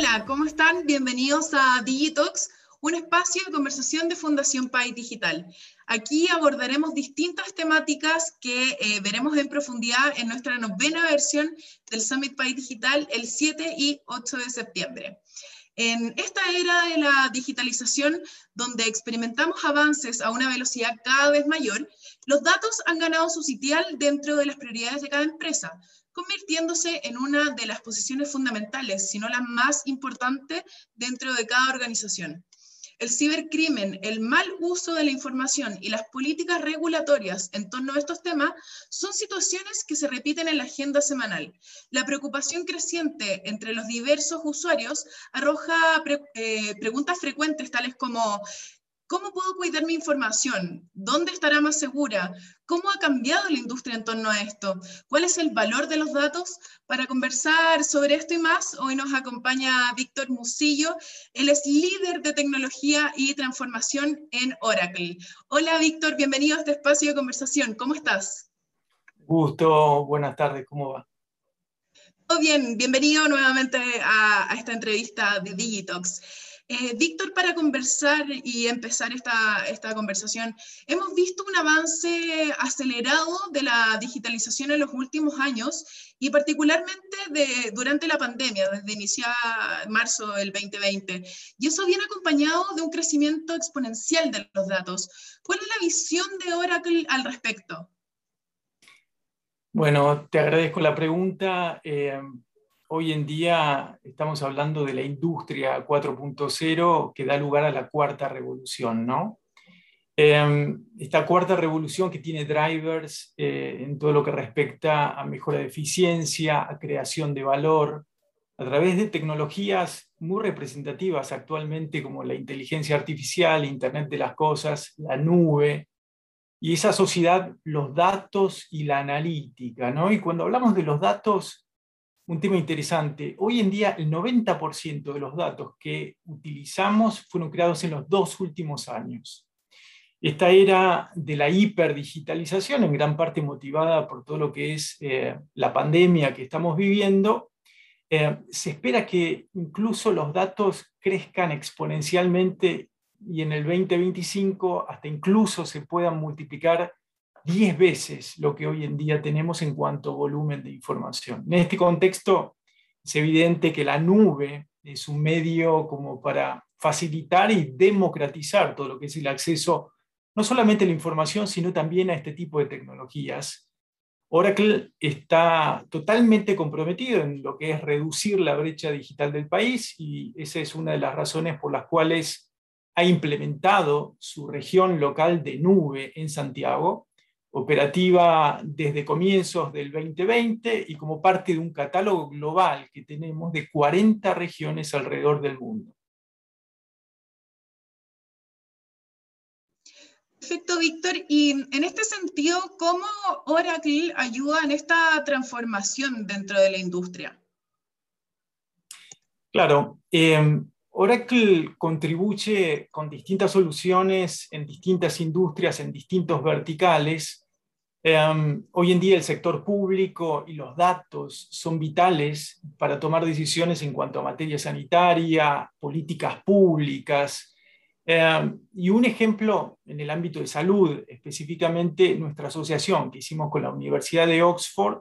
Hola, ¿cómo están? Bienvenidos a Digitox, un espacio de conversación de Fundación País Digital. Aquí abordaremos distintas temáticas que eh, veremos en profundidad en nuestra novena versión del Summit País Digital el 7 y 8 de septiembre. En esta era de la digitalización, donde experimentamos avances a una velocidad cada vez mayor, los datos han ganado su sitial dentro de las prioridades de cada empresa, convirtiéndose en una de las posiciones fundamentales, si no la más importante, dentro de cada organización. El cibercrimen, el mal uso de la información y las políticas regulatorias en torno a estos temas son situaciones que se repiten en la agenda semanal. La preocupación creciente entre los diversos usuarios arroja eh, preguntas frecuentes tales como ¿Cómo puedo cuidar mi información? ¿Dónde estará más segura? ¿Cómo ha cambiado la industria en torno a esto? ¿Cuál es el valor de los datos? Para conversar sobre esto y más, hoy nos acompaña Víctor Musillo. Él es líder de tecnología y transformación en Oracle. Hola Víctor, bienvenido a este espacio de conversación. ¿Cómo estás? Gusto, buenas tardes, ¿cómo va? Todo bien, bienvenido nuevamente a, a esta entrevista de Digitox. Eh, Víctor, para conversar y empezar esta, esta, conversación, hemos visto un avance acelerado de la digitalización en los últimos años y particularmente durante la pandemia, desde iniciar marzo del 2020. Y eso viene acompañado de un crecimiento exponencial de los datos. ¿Cuál es la visión de Oracle al respecto? Bueno, te agradezco la pregunta. Eh, hoy en día estamos hablando de la industria 4.0 que da lugar a la cuarta revolución, ¿no? Em, esta cuarta revolución que tiene drivers eh, en todo lo que respecta a mejora de eficiencia, a creación de valor, a través de tecnologías muy representativas actualmente como la inteligencia artificial, Internet de las Cosas, la nube, y esa sociedad, los datos y la analítica, ¿no? Y cuando hablamos de los datos, un tema interesante. Hoy en día el 90% de los datos que utilizamos fueron creados en los dos últimos años. Esta era de la hiperdigitalización, en gran parte motivada por todo lo que es eh, la pandemia que estamos viviendo, eh, se espera que incluso los datos crezcan exponencialmente y en el 2025 hasta incluso se puedan multiplicar 10 veces lo que hoy en día tenemos en cuanto a volumen de información. En este contexto, es evidente que la nube es un medio como para facilitar y democratizar todo lo que es el acceso no solamente a la información, sino también a este tipo de tecnologías. Oracle está totalmente comprometido en lo que es reducir la brecha digital del país y esa es una de las razones por las cuales ha implementado su región local de nube en Santiago, operativa desde comienzos del 2020 y como parte de un catálogo global que tenemos de 40 regiones alrededor del mundo. Perfecto, Víctor. Y en este sentido, ¿cómo Oracle ayuda en esta transformación dentro de la industria? Claro, eh, Oracle contribuye con distintas soluciones en distintas industrias, en distintos verticales. Em, hoy en día el sector público y los datos son vitales para tomar decisiones en cuanto a materia sanitaria, políticas públicas. Em, y un ejemplo en el ámbito de salud, específicamente nuestra asociación que hicimos con la Universidad de Oxford,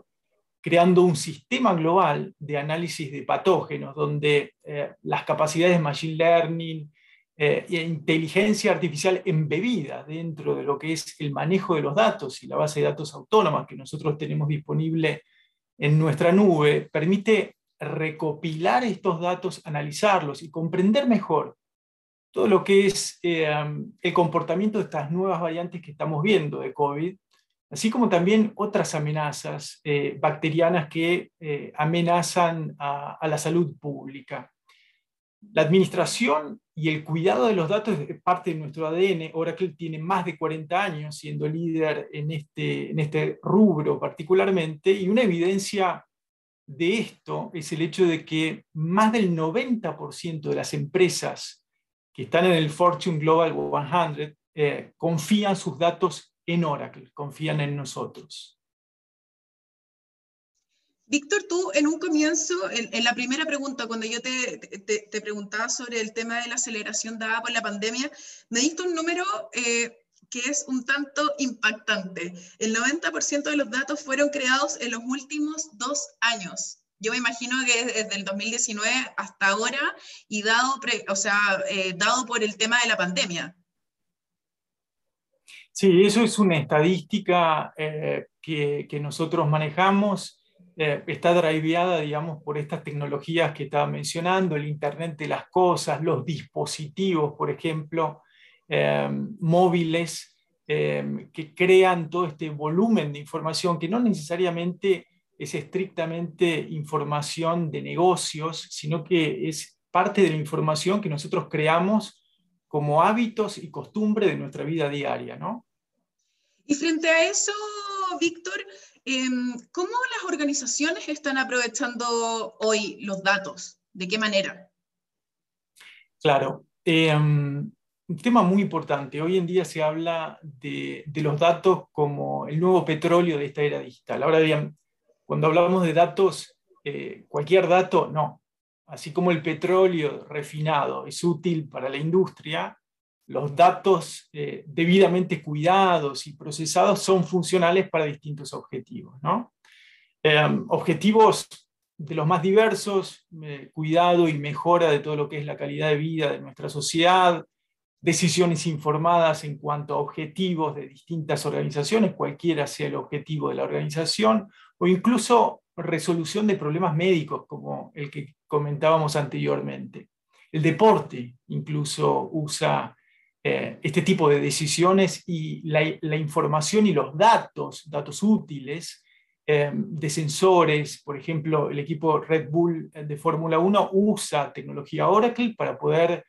creando un sistema global de análisis de patógenos, donde eh, las capacidades de Machine Learning eh, e inteligencia artificial embebida dentro de lo que es el manejo de los datos y la base de datos autónoma que nosotros tenemos disponible en nuestra nube, permite recopilar estos datos, analizarlos y comprender mejor todo lo que es eh, el comportamiento de estas nuevas variantes que estamos viendo de COVID así como también otras amenazas eh, bacterianas que eh, amenazan a, la salud pública. La administración y el cuidado de los datos es parte de nuestro ADN. Oracle tiene más de 40 años siendo líder en este, en este rubro particularmente, y una evidencia de esto es el hecho de que más del 90% de las empresas que están en el Fortune Global 100 eh, confían sus datos en Oracle, confían en nosotros. Víctor, tú en un comienzo, en, la primera pregunta, cuando yo te, te, preguntaba sobre el tema de la aceleración dada por la pandemia, me diste un número eh, que es un tanto impactante. El 90% de los datos fueron creados en los últimos dos años. Yo me imagino que desde el 2019 hasta ahora y dado, o sea, eh, dado por el tema de la pandemia. Sí, eso es una estadística eh, que, nosotros manejamos eh, está driveada, digamos, por estas tecnologías que estaba mencionando, el Internet de las cosas, los dispositivos, por ejemplo, eh, móviles, eh, que crean todo este volumen de información que no necesariamente es estrictamente información de negocios, sino que es parte de la información que nosotros creamos como hábitos y costumbre de nuestra vida diaria, ¿no? Y frente a eso, Víctor, Em, ¿Cómo las organizaciones están aprovechando hoy los datos? ¿De qué manera? Claro. Em, un tema muy importante. Hoy en día se habla de, los datos como el nuevo petróleo de esta era digital. Ahora bien, cuando hablamos de datos, eh, cualquier dato, no. Así como el petróleo refinado es útil para la industria, los datos eh, debidamente cuidados y procesados son funcionales para distintos objetivos. Em, objetivos de los más diversos, eh, cuidado y mejora de todo lo que es la calidad de vida de nuestra sociedad, decisiones informadas en cuanto a objetivos de distintas organizaciones, cualquiera sea el objetivo de la organización, o incluso resolución de problemas médicos, como el que comentábamos anteriormente. El deporte incluso usa eh, este tipo de decisiones y la, información y los datos, datos útiles eh, de sensores, por ejemplo, el equipo Red Bull de Fórmula 1 usa tecnología Oracle para poder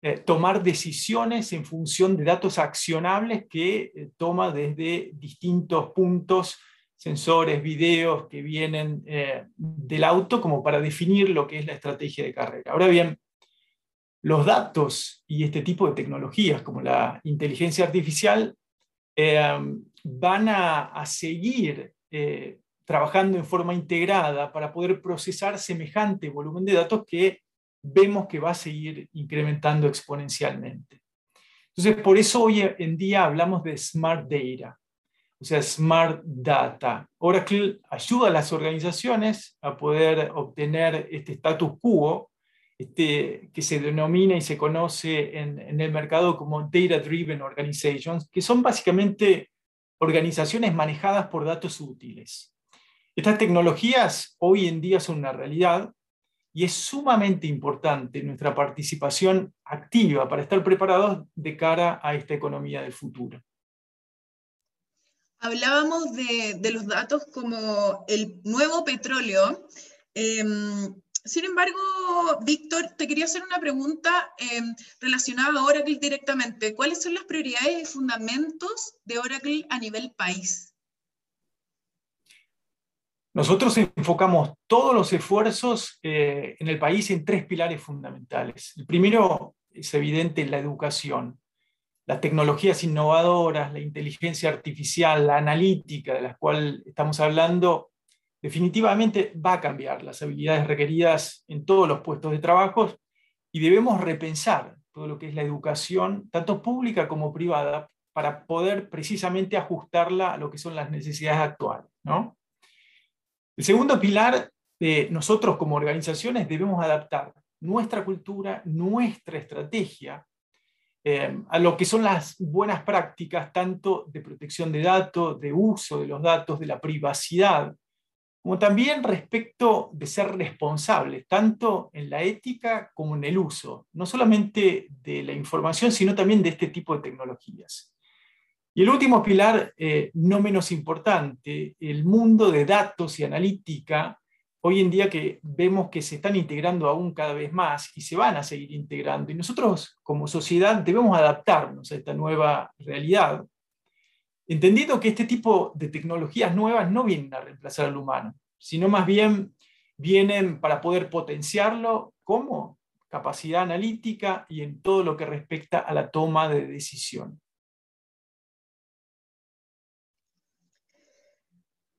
eh, tomar decisiones en función de datos accionables que toma desde distintos puntos sensores, videos que vienen del auto como para definir lo que es la estrategia de carrera. Ahora bien, los datos y este tipo de tecnologías como la inteligencia artificial eh, van a, seguir eh, trabajando en forma integrada para poder procesar semejante volumen de datos que vemos que va a seguir incrementando exponencialmente. Entonces, por eso hoy en día hablamos de smart data, o sea, smart data. Oracle ayuda a las organizaciones a poder obtener este status quo este, que se denomina y se conoce en, el mercado como Data Driven Organizations, que son básicamente organizaciones manejadas por datos útiles. Estas tecnologías hoy en día son una realidad y es sumamente importante nuestra participación activa para estar preparados de cara a esta economía del futuro. Hablábamos de, los datos como el nuevo petróleo. Em, sin embargo, Víctor, te quería hacer una pregunta eh, relacionada a Oracle directamente. ¿Cuáles son las prioridades y fundamentos de Oracle a nivel país? Nosotros enfocamos todos los esfuerzos eh, en el país en tres pilares fundamentales. El primero es evidente la educación, las tecnologías innovadoras, la inteligencia artificial, la analítica de las cuales estamos hablando, definitivamente va a cambiar las habilidades requeridas en todos los puestos de trabajo y debemos repensar todo lo que es la educación, tanto pública como privada, para poder precisamente ajustarla a lo que son las necesidades actuales. ¿no? El segundo pilar, de nosotros como organizaciones debemos adaptar nuestra cultura, nuestra estrategia eh, a lo que son las buenas prácticas, tanto de protección de datos, de uso de los datos, de la privacidad, como también respecto de ser responsables, tanto en la ética como en el uso, no solamente de la información, sino también de este tipo de tecnologías. Y el último pilar, eh, no menos importante, el mundo de datos y analítica, hoy en día que vemos que se están integrando aún cada vez más y se van a seguir integrando. Y nosotros como sociedad debemos adaptarnos a esta nueva realidad entendiendo que este tipo de tecnologías nuevas no vienen a reemplazar al humano, sino más bien vienen para poder potenciarlo como capacidad analítica y en todo lo que respecta a la toma de decisión.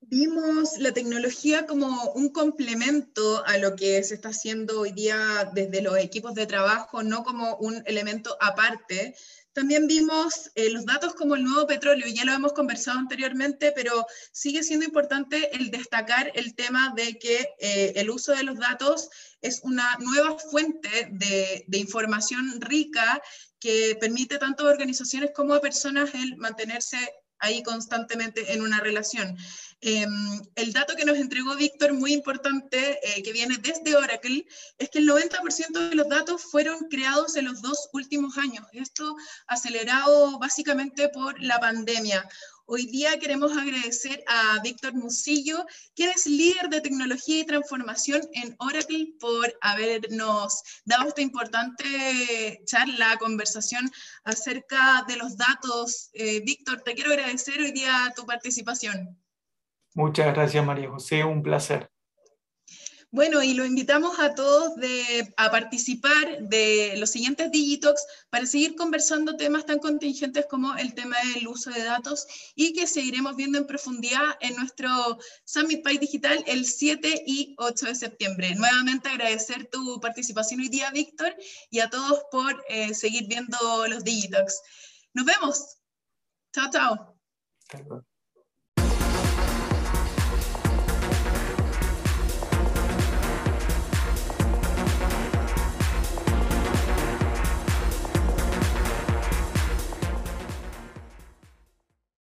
Vimos la tecnología como un complemento a lo que se está haciendo hoy día desde los equipos de trabajo, no como un elemento aparte. También vimos eh, los datos como el nuevo petróleo, ya lo hemos conversado anteriormente, pero sigue siendo importante el destacar el tema de que eh, el uso de los datos es una nueva fuente de, de información rica que permite tanto a organizaciones como a personas el mantenerse ahí constantemente en una relación. Em, el dato que nos entregó Víctor, muy importante, eh, que viene desde Oracle, es que el 90% de los datos fueron creados en los dos últimos años. Esto acelerado básicamente por la pandemia. Hoy día queremos agradecer a Víctor Musillo, quien es líder de tecnología y transformación en Oracle, por habernos dado esta importante charla, conversación acerca de los datos. Eh, Víctor, te quiero agradecer hoy día tu participación. Muchas gracias, María José, un placer. Bueno, y lo invitamos a todos a participar de los siguientes Digitox para seguir conversando temas tan contingentes como el tema del uso de datos y que seguiremos viendo en profundidad en nuestro Summit Pay Digital el 7 y 8 de septiembre. Nuevamente agradecer tu participación hoy día, Víctor, y a todos por eh, seguir viendo los Digitox. Nos vemos. Chao, chao.